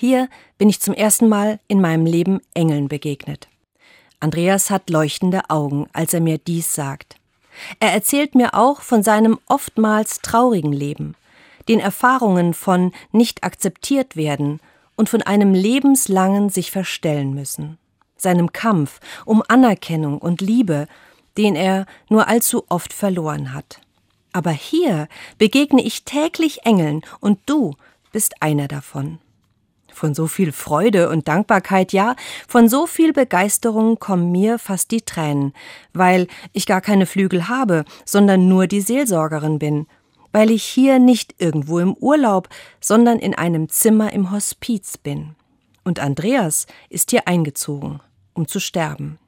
Hier bin ich zum ersten Mal in meinem Leben Engeln begegnet. Andreas hat leuchtende Augen, als er mir dies sagt. Er erzählt mir auch von seinem oftmals traurigen Leben, den Erfahrungen von nicht akzeptiert werden und von einem lebenslangen sich verstellen müssen, seinem Kampf um Anerkennung und Liebe, den er nur allzu oft verloren hat. Aber hier begegne ich täglich Engeln und du bist einer davon. Von so viel Freude und Dankbarkeit, ja, von so viel Begeisterung kommen mir fast die Tränen, weil ich gar keine Flügel habe, sondern nur die Seelsorgerin bin, weil ich hier nicht irgendwo im Urlaub, sondern in einem Zimmer im Hospiz bin. Und Andreas ist hier eingezogen, um zu sterben.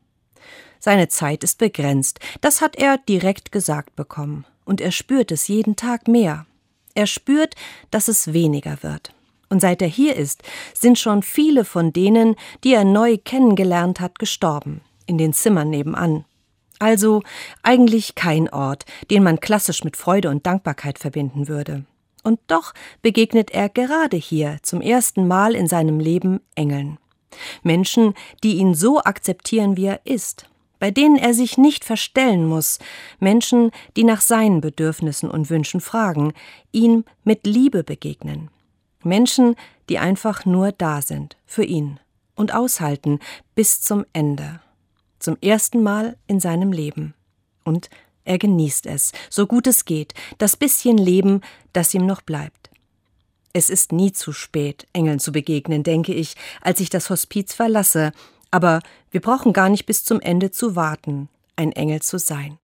Seine Zeit ist begrenzt, das hat er direkt gesagt bekommen, und er spürt es jeden Tag mehr. Er spürt, dass es weniger wird. Und seit er hier ist, sind schon viele von denen, die er neu kennengelernt hat, gestorben, in den Zimmern nebenan. Also eigentlich kein Ort, den man klassisch mit Freude und Dankbarkeit verbinden würde. Und doch begegnet er gerade hier zum ersten Mal in seinem Leben Engeln. Menschen, die ihn so akzeptieren, wie er ist, bei denen er sich nicht verstellen muss, Menschen, die nach seinen Bedürfnissen und Wünschen fragen, ihm mit Liebe begegnen, Menschen, die einfach nur da sind für ihn und aushalten bis zum Ende. Zum ersten Mal in seinem Leben. Und er genießt es, so gut es geht, das bisschen Leben, das ihm noch bleibt. Es ist nie zu spät, Engeln zu begegnen, denke ich, als ich das Hospiz verlasse, aber wir brauchen gar nicht bis zum Ende zu warten, ein Engel zu sein.